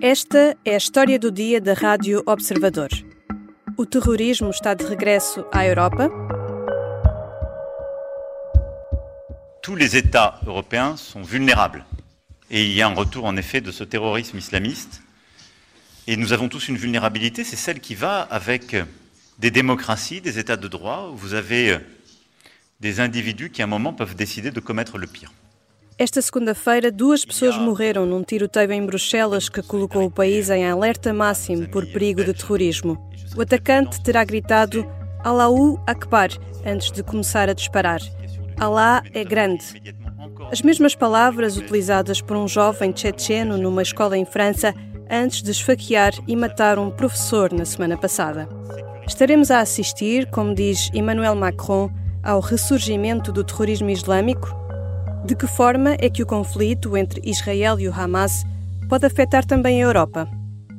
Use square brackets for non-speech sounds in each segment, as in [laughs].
Esta é a história do dia da Rádio Observador. O terrorismo está de regresso à Europa? Tous les États européens sont vulnérables. Et il y a un retour en effet de ce terrorisme islamiste. Et nous avons tous une vulnérabilité, c'est celle qui va avec des démocraties, des États de droit, où vous avez des individus qui à un moment peuvent décider de commettre le pire. Esta segunda-feira, duas pessoas morreram num tiroteio em Bruxelas que colocou o país em alerta máximo por perigo de terrorismo. O atacante terá gritado Allahu Akbar antes de começar a disparar. Allah é grande. As mesmas palavras utilizadas por um jovem tchetcheno numa escola em França antes de esfaquear e matar um professor na semana passada. Estaremos a assistir, como diz Emmanuel Macron, ao ressurgimento do terrorismo islâmico de que forma é que o conflito entre Israel e o Hamas pode afetar também a Europa?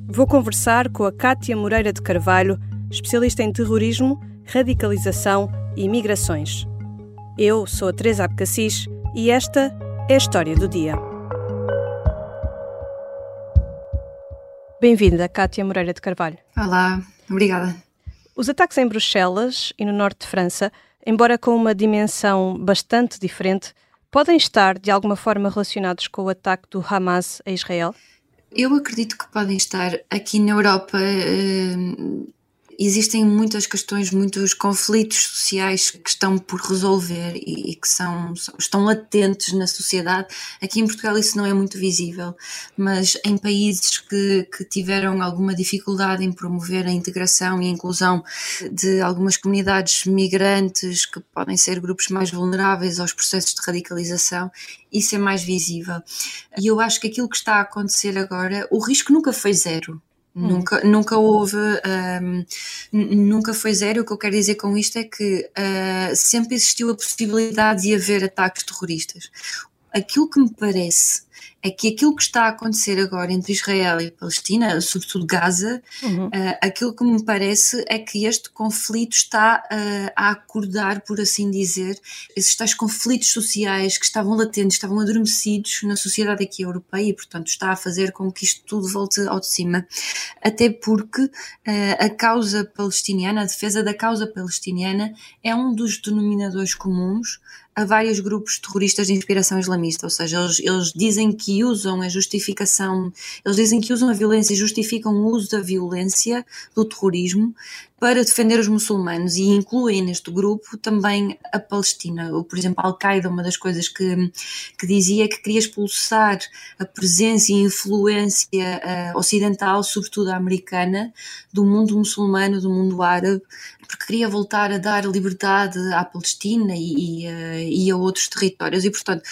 Vou conversar com a Cátia Moreira de Carvalho, especialista em terrorismo, radicalização e migrações. Eu sou a Teresa Abcacis e esta é a história do dia. Bem-vinda, Cátia Moreira de Carvalho. Olá, obrigada. Os ataques em Bruxelas e no norte de França, embora com uma dimensão bastante diferente, podem estar de alguma forma relacionados com o ataque do Hamas a Israel? Eu acredito que podem estar aqui na Europa. Existem muitas questões, muitos conflitos sociais que estão por resolver e, e, que são, estão latentes na sociedade. Aqui em Portugal isso não é muito visível, mas em países que, que tiveram alguma dificuldade em promover a integração e a inclusão de algumas comunidades migrantes que podem ser grupos mais vulneráveis aos processos de radicalização, isso é mais visível. E eu acho que aquilo que está a acontecer agora, o risco nunca foi zero. Nunca, nunca houve, um, nunca foi zero. O que eu quero dizer com isto é que uh, sempre existiu a possibilidade de haver ataques terroristas. Aquilo que me parece é que aquilo que está a acontecer agora entre Israel e Palestina, sobretudo Gaza, uhum. uh, aquilo que me parece é que este conflito está uh, a acordar, por assim dizer, esses tais conflitos sociais que estavam latentes, estavam adormecidos na sociedade aqui europeia e, portanto, está a fazer com que isto tudo volte ao de cima. Até porque uh, a causa palestiniana, a defesa da causa palestiniana, é um dos denominadores comuns a vários grupos terroristas de inspiração islamista, ou seja, eles, eles, dizem que usam a justificação, eles dizem que usam a violência e justificam o uso da violência, do terrorismo, para defender os muçulmanos e incluem neste grupo também a Palestina. Por exemplo, a Al-Qaeda, uma das coisas que, que dizia é que queria expulsar a presença e influência uh, ocidental, sobretudo a americana, do mundo muçulmano, do mundo árabe, porque queria voltar a dar liberdade à Palestina e, e, uh, e a outros territórios. E, portanto,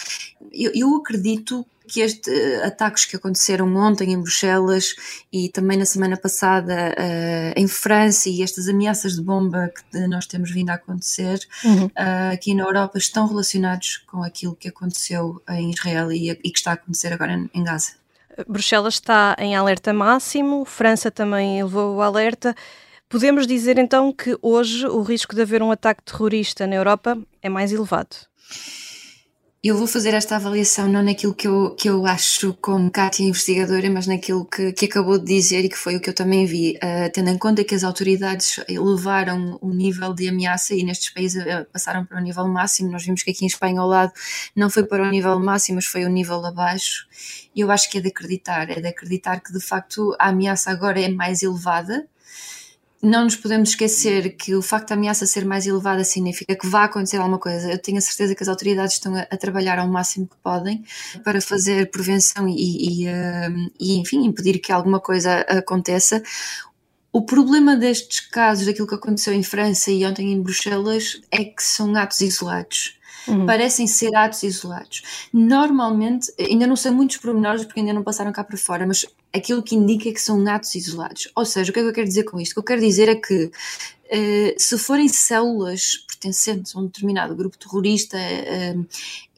eu, eu acredito que estes uh, ataques que aconteceram ontem em Bruxelas e também na semana passada uh, em França e estas ameaças de bomba que nós temos vindo a acontecer uhum. uh, aqui na Europa estão relacionados com aquilo que aconteceu em Israel e, e que está a acontecer agora em, em Gaza. Bruxelas está em alerta máximo, França também elevou o alerta. Podemos dizer então que hoje o risco de haver um ataque terrorista na Europa é mais elevado? Eu vou fazer esta avaliação não naquilo que eu, que eu acho como Kátia investigadora, mas naquilo que, que acabou de dizer e que foi o que eu também vi, uh, tendo em conta que as autoridades elevaram o nível de ameaça e nestes países uh, passaram para o nível máximo, nós vimos que aqui em Espanha ao lado não foi para o nível máximo, mas foi o nível abaixo, eu acho que é de acreditar, é de acreditar que de facto a ameaça agora é mais elevada, não nos podemos esquecer que o facto da ameaça ser mais elevada significa que vai acontecer alguma coisa. Eu tenho a certeza que as autoridades estão a, a trabalhar ao máximo que podem para fazer prevenção e, e, uh, e, enfim, impedir que alguma coisa aconteça. O problema destes casos, daquilo que aconteceu em França e ontem em Bruxelas, é que são atos isolados. Uhum. Parecem ser atos isolados. Normalmente, ainda não sei muitos pormenores porque ainda não passaram cá para fora, mas aquilo que indica que são atos isolados. Ou seja, o que é que eu quero dizer com isto? O que eu quero dizer é que uh, se forem células pertencentes a um determinado grupo terrorista, uh,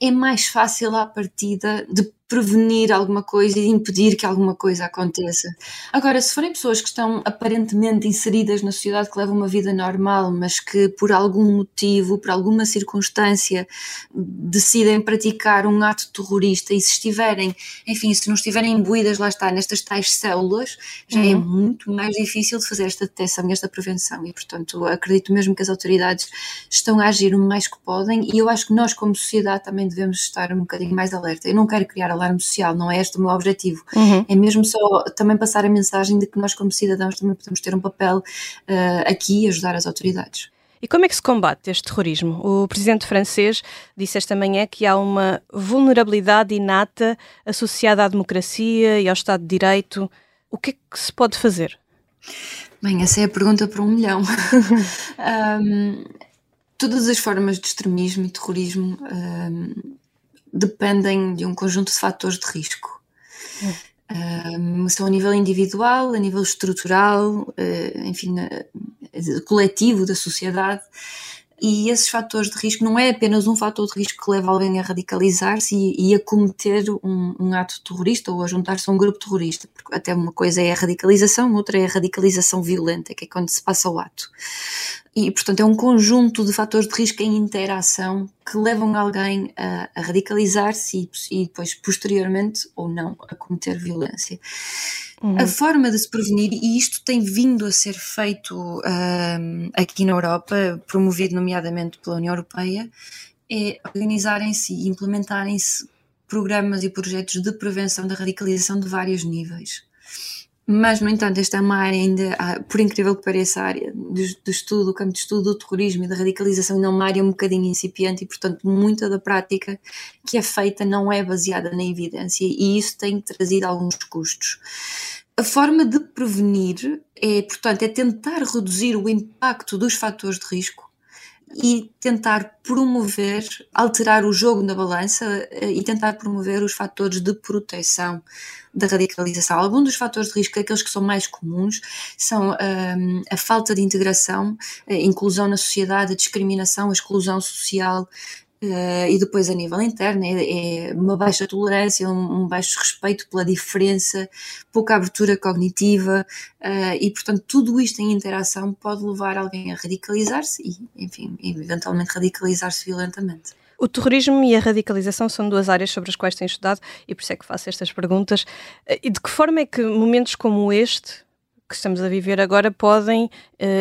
é mais fácil à partida de prevenir alguma coisa e impedir que alguma coisa aconteça. Agora, se forem pessoas que estão aparentemente inseridas na sociedade, que levam uma vida normal, mas que por algum motivo, por alguma circunstância, decidem praticar um ato terrorista e se estiverem, enfim, se não estiverem imbuídas, lá está, nestas tais células, já é uhum. é muito mais difícil de fazer esta detecção e esta prevenção. E, portanto, acredito mesmo que as autoridades estão a agir o mais que podem e eu acho que nós, como sociedade, também devemos estar um bocadinho mais alerta. Eu não quero criar alarme social, não é este o meu objetivo. Uhum. É mesmo só também passar a mensagem de que nós, como cidadãos, também podemos ter um papel uh, aqui e ajudar as autoridades. E como é que se combate este terrorismo? O presidente francês disse esta manhã que há uma vulnerabilidade inata associada à democracia e ao Estado de Direito. O que é que se pode fazer? Bem, essa é a pergunta para um milhão. [laughs] um, todas as formas de extremismo e terrorismo um, dependem de um conjunto de fatores de risco. Hum. Um, são a nível individual, a nível estrutural, uh, enfim, uh, coletivo da sociedade. E esses fatores de risco não é apenas um fator de risco que leva alguém a radicalizar-se e, e, a cometer um, um, ato terrorista ou a juntar-se a um grupo terrorista. Porque até uma coisa é a radicalização, outra é a radicalização violenta, que é quando se passa o ato. E, portanto, é um conjunto de fatores de risco em interação que levam alguém a, a radicalizar-se e, e, depois, posteriormente, ou não, a cometer violência. Uhum. A forma de se prevenir, e isto tem vindo a ser feito um, aqui na Europa, promovido nomeadamente pela União Europeia, é organizarem-se e implementarem-se programas e projetos de prevenção da radicalização de vários níveis. Mas, no entanto, esta é uma área ainda, ah, por incrível que pareça, a área do, estudo, o campo de estudo do terrorismo e da radicalização ainda é uma área um bocadinho incipiente e, portanto, muita da prática que é feita não é baseada na evidência e isso tem trazido alguns custos. A forma de prevenir é, portanto, é tentar reduzir o impacto dos fatores de risco e tentar promover, alterar o jogo na balança eh, e tentar promover os fatores de proteção da radicalização. Alguns dos fatores de risco, aqueles que são mais comuns, são um, ehm, a falta de integração, a inclusão na sociedade, a discriminação, a exclusão social, Uh, e depois a nível interno é, é uma baixa tolerância, um, um, baixo respeito pela diferença, pouca abertura cognitiva uh, e portanto tudo isto em interação pode levar alguém a radicalizar-se e enfim, eventualmente radicalizar-se violentamente. O terrorismo e a radicalização são duas áreas sobre as quais tenho estudado e por isso é que faço estas perguntas. Eh, e de que forma é que momentos como este, que estamos a viver agora, podem uh,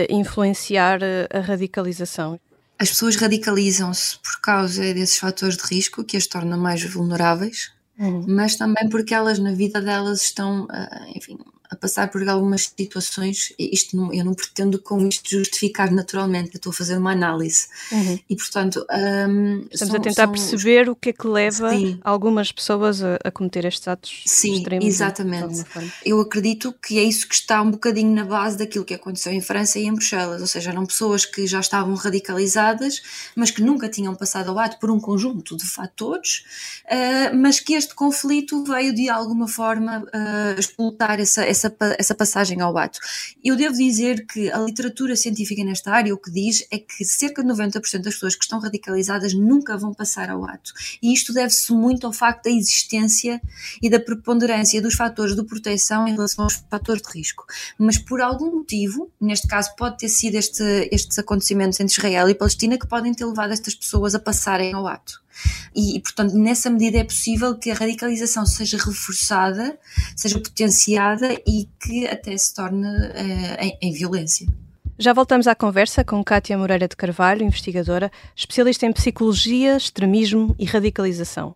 influenciar a radicalização? As pessoas radicalizam-se por causa desses fatores de risco que as tornam mais vulneráveis, uhum. mas também porque elas na vida delas estão, ah, enfim, a passar por algumas situações, isto não, eu não pretendo com isto justificar naturalmente, eu estou a fazer uma análise. Uhum. E portanto. Um, Estamos são, a tentar são... perceber o que é que leva Sim. algumas pessoas a, a, cometer estes atos Sim, extremos. Exatamente. Eu acredito que é isso que está um bocadinho na base daquilo que aconteceu em França e em Bruxelas, ou seja, eram pessoas que já estavam radicalizadas, mas que nunca tinham passado ao ato por um conjunto de fatores, uh, mas que este conflito veio de alguma forma uh, explotar essa, essa essa, essa passagem ao ato. Eu devo dizer que a literatura científica nesta área o que diz é que cerca de 90% das pessoas que estão radicalizadas nunca vão passar ao ato. E isto deve-se muito ao facto da existência e da preponderância dos fatores de proteção em relação aos fatores de risco. Mas por algum motivo, neste caso pode ter sido este, estes acontecimentos entre Israel e Palestina que podem ter levado estas pessoas a passarem ao ato. E, portanto, nessa medida é possível que a radicalização seja reforçada, seja potenciada e que até se torne uh, em, em violência. Já voltamos à conversa com Kátia Moreira de Carvalho, investigadora, especialista em psicologia, extremismo e radicalização.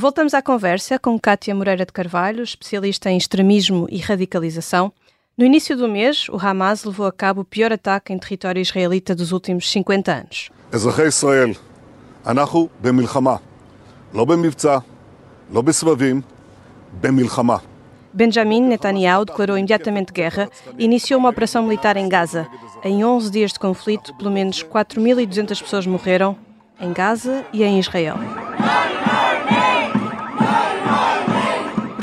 Voltamos à conversa com Kátia Moreira de Carvalho, especialista em extremismo e radicalização. No início do mês, o Hamas levou a cabo o pior ataque em território israelita dos últimos 50 anos. אזרחי ישראל, אנחנו במלחמה. לא במבצע, לא בסבבים, במלחמה. Benjamin Netanyahu declarou imediatamente guerra e iniciou uma operação militar em Gaza. Em 11 dias de conflito, pelo menos 4.200 pessoas morreram em Gaza e em Israel.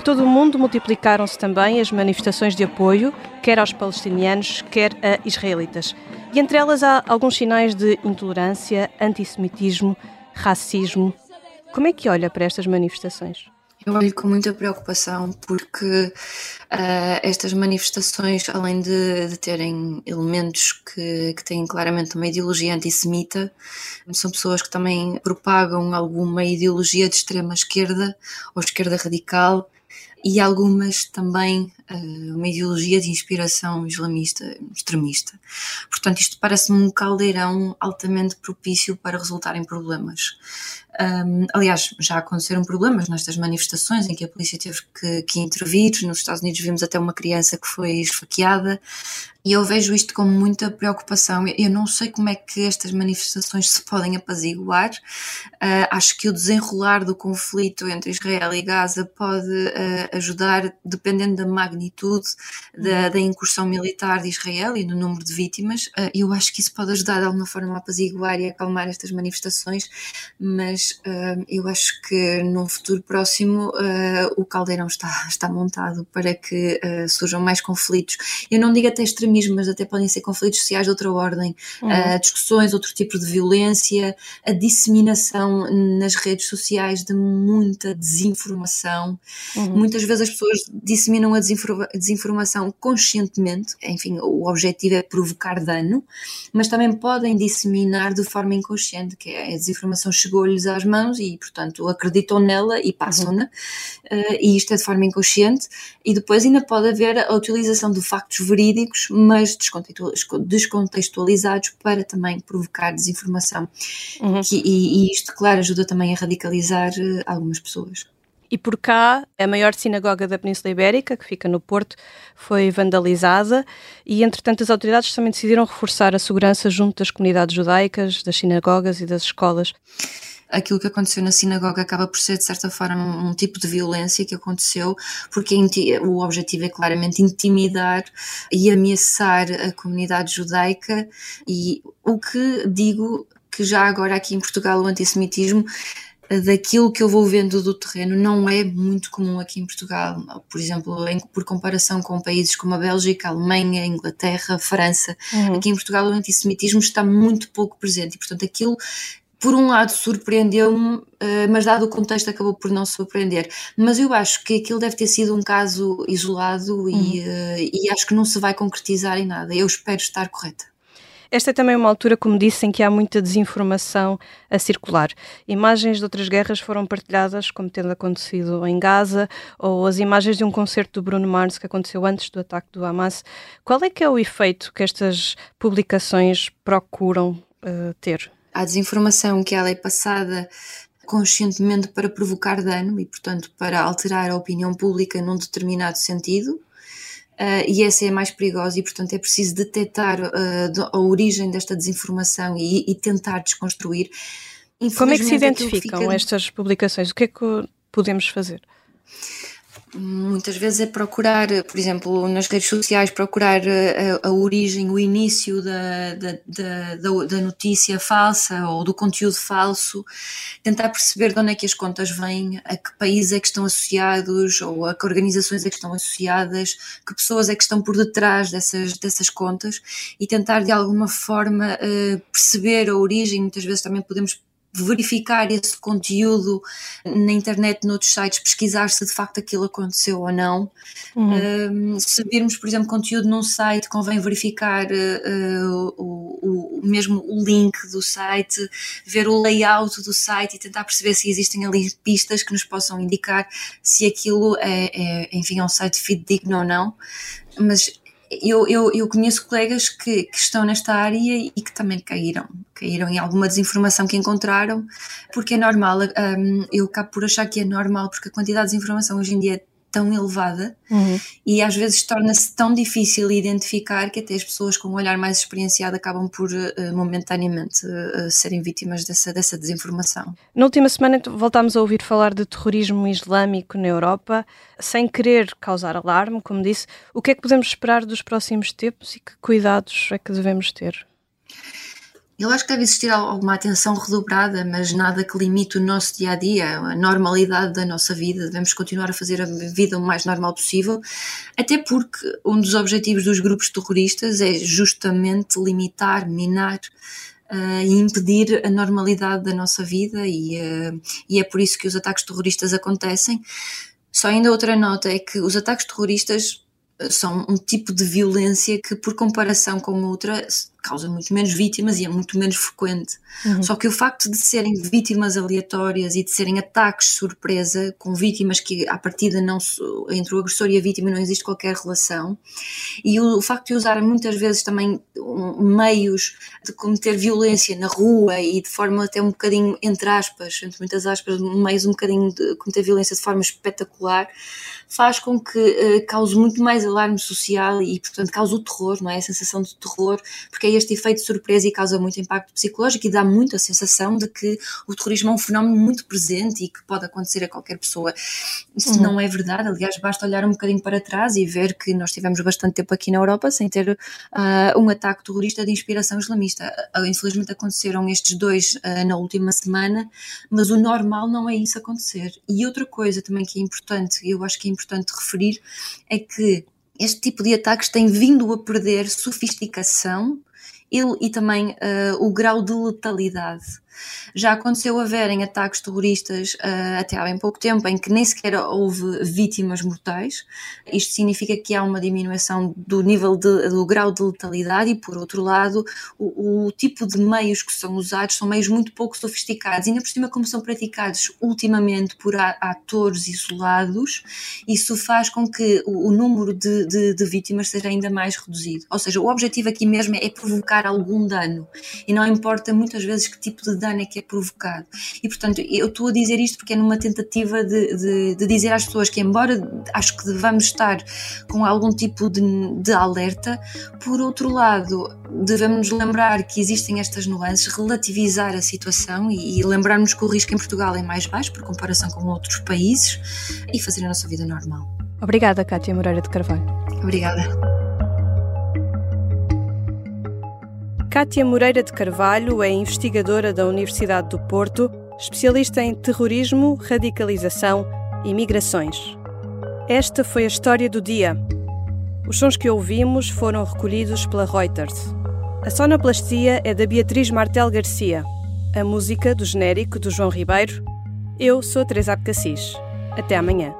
Por todo o mundo multiplicaram-se também as manifestações de apoio, quer aos palestinianos, quer a israelitas. E entre elas há alguns sinais de intolerância, antissemitismo, racismo. Como é que olha para estas manifestações? Eu olho com muita preocupação porque uh, estas manifestações, além de, de terem elementos que, que, têm claramente uma ideologia antissemita, são pessoas que também propagam alguma ideologia de extrema esquerda ou esquerda radical e algumas também uh, uma ideologia de inspiração islamista extremista. Portanto, isto parece-me um caldeirão altamente propício para resultar em problemas. Um, aliás, já aconteceram problemas nestas manifestações em que a polícia teve que, que intervir. Nos Estados Unidos vimos até uma criança que foi esfaqueada. E eu vejo isto com muita preocupação. Eu não sei como é que estas manifestações se podem apaziguar. Uh, acho que o desenrolar do conflito entre Israel e Gaza pode uh, ajudar, dependendo da magnitude da, da, incursão militar de Israel e do número de vítimas. Uh, eu acho que isso pode ajudar de alguma forma a apaziguar e a acalmar estas manifestações, mas eu acho que num futuro próximo o caldeirão está, está montado para que surjam mais conflitos. Eu não digo até extremismo extremismo, mas até podem ser conflitos sociais de outra ordem, uhum. uh, discussões, outro tipo de violência, a disseminação nas redes sociais de muita desinformação. Uhum. Muitas vezes as pessoas disseminam a desinformação conscientemente, enfim, o objetivo é provocar dano, mas também podem disseminar de forma inconsciente, que é a desinformação chegou-lhes às mãos e, portanto, acreditam nela e passam-na, uhum. uh, e isto é de forma inconsciente, e depois ainda pode haver a utilização de factos verídicos, mas descontextualizados para também provocar desinformação. Uhum. Que, e, e, isto, claro, ajuda também a radicalizar uh, algumas pessoas. E por cá, a maior sinagoga da Península Ibérica, que fica no Porto, foi vandalizada e, entretanto, as autoridades também decidiram reforçar a segurança junto das comunidades judaicas, das sinagogas e das escolas aquilo que aconteceu na sinagoga acaba por ser, de certa forma, um, um tipo de violência que aconteceu, porque o objetivo é claramente intimidar e ameaçar a comunidade judaica. E o que digo que já agora aqui em Portugal o antissemitismo daquilo que eu vou vendo do terreno não é muito comum aqui em Portugal. Por exemplo, em, por comparação com países como a Bélgica, a Alemanha, a Inglaterra, a França, uhum. aqui em Portugal o antissemitismo está muito pouco presente e, portanto, aquilo por um lado surpreendeu-me, eh, mas dado o contexto acabou por não surpreender. Mas eu acho que aquilo deve ter sido um caso isolado e, uhum. Eh, e acho que não se vai concretizar em nada. Eu espero estar correta. Esta é também uma altura, como disse, em que há muita desinformação a circular. Imagens de outras guerras foram partilhadas, como tendo acontecido em Gaza, ou as imagens de um concerto do Bruno Mars que aconteceu antes do ataque do Hamas. Qual é que é o efeito que estas publicações procuram uh, ter? À desinformação que ela é passada conscientemente para provocar dano e, portanto, para alterar a opinião pública num determinado sentido. Uh, e essa é a mais perigosa, e portanto é preciso detectar uh, a origem desta desinformação e, e tentar desconstruir. Como é que se identificam fica... estas publicações? O que é que podemos fazer? Muitas vezes é procurar, por exemplo, nas redes sociais, procurar a, a origem, o início da, da, da, da, notícia falsa ou do conteúdo falso, tentar perceber de onde é que as contas vêm, a que países é que estão associados ou a que organizações é que estão associadas, que pessoas é que estão por detrás dessas, dessas contas e tentar de alguma forma uh, perceber a origem. Muitas vezes também podemos verificar esse conteúdo na internet, noutros sites, pesquisar se de facto aquilo aconteceu ou não. Uhum. Um, se virmos, por exemplo, conteúdo num site, convém verificar uh, o, o, mesmo o link do site, ver o layout do site e tentar perceber se existem ali pistas que nos possam indicar se aquilo é, é enfim, é um site fidedigno ou não. Mas eu, eu, eu conheço colegas que, que, estão nesta área e que também caíram, caíram em alguma desinformação que encontraram, porque é normal, um, eu acabo por achar que é normal, porque a quantidade de desinformação hoje em dia é tão elevada uhum. e às vezes torna-se tão difícil identificar que até as pessoas com um olhar mais experienciado acabam por uh, momentaneamente uh, serem vítimas dessa, dessa desinformação. Na última semana voltámos a ouvir falar de terrorismo islâmico na Europa, sem querer causar alarme, como disse. O que é que podemos esperar dos próximos tempos e que cuidados é que devemos ter? Eu acho que deve existir alguma atenção redobrada, mas nada que limite o nosso dia a dia, a normalidade da nossa vida. Devemos continuar a fazer a vida o mais normal possível, até porque um dos objetivos dos grupos terroristas é justamente limitar, minar Uh, e impedir a normalidade da nossa vida, e, uh, e, é por isso que os ataques terroristas acontecem. Só ainda outra nota é que os ataques terroristas são um tipo de violência que, por comparação com outra, causa muito menos vítimas e é muito menos frequente. Uhum. Só que o facto de serem vítimas aleatórias e de serem ataques surpresa, com vítimas que à partida não entre o agressor e a vítima não existe qualquer relação, e o, o facto de usarem muitas vezes também meios de cometer violência na rua e de forma até um bocadinho, entre aspas, entre muitas aspas, meios um bocadinho de cometer violência de forma espetacular, faz com que uh, cause muito mais alarme social e, portanto, cause o terror, não é? A sensação de terror, porque é este efeito de surpresa e causa muito impacto psicológico e dá muito a sensação de que o terrorismo é um fenómeno muito presente e que pode acontecer a qualquer pessoa. Isso uhum. não é verdade, aliás, basta olhar um bocadinho para trás e ver que nós tivemos bastante tempo aqui na Europa sem ter uh, um ataque terrorista de inspiração islamista. Uh, infelizmente aconteceram estes dois uh, na última semana, mas o normal não é isso acontecer. E outra coisa também que é importante, eu acho que é importante referir, é que este tipo de ataques tem vindo a perder sofisticação e também uh, o grau de letalidade. Já aconteceu haverem ataques terroristas uh, até há bem pouco tempo em que nem sequer houve vítimas mortais. Isto significa que há uma diminuição do nível de, do grau de letalidade e, por outro lado, o, o, tipo de meios que são usados são meios muito pouco sofisticados. E ainda por cima, como são praticados ultimamente por atores isolados, isso faz com que o, o número de, de, de vítimas seja ainda mais reduzido. Ou seja, o objetivo aqui mesmo é provocar algum dano e não importa muitas vezes que tipo de dano é que é provocado. E portanto, eu estou a dizer isto porque é numa tentativa de, de, de dizer às pessoas que, embora acho que devamos estar com algum tipo de, de alerta, por outro lado, devemos lembrar que existem estas nuances, relativizar a situação e, e lembrarmos que o risco em Portugal é mais baixo por comparação com outros países e fazer a nossa vida normal. Obrigada, Cátia Moreira de Carvalho. Obrigada. Cátia Moreira de Carvalho é investigadora da Universidade do Porto, especialista em terrorismo, radicalização e migrações. Esta foi a história do dia. Os sons que ouvimos foram recolhidos pela Reuters. A sonoplastia é da Beatriz Martel Garcia. A música do genérico do João Ribeiro. Eu sou Teresa Abcacis. Até amanhã.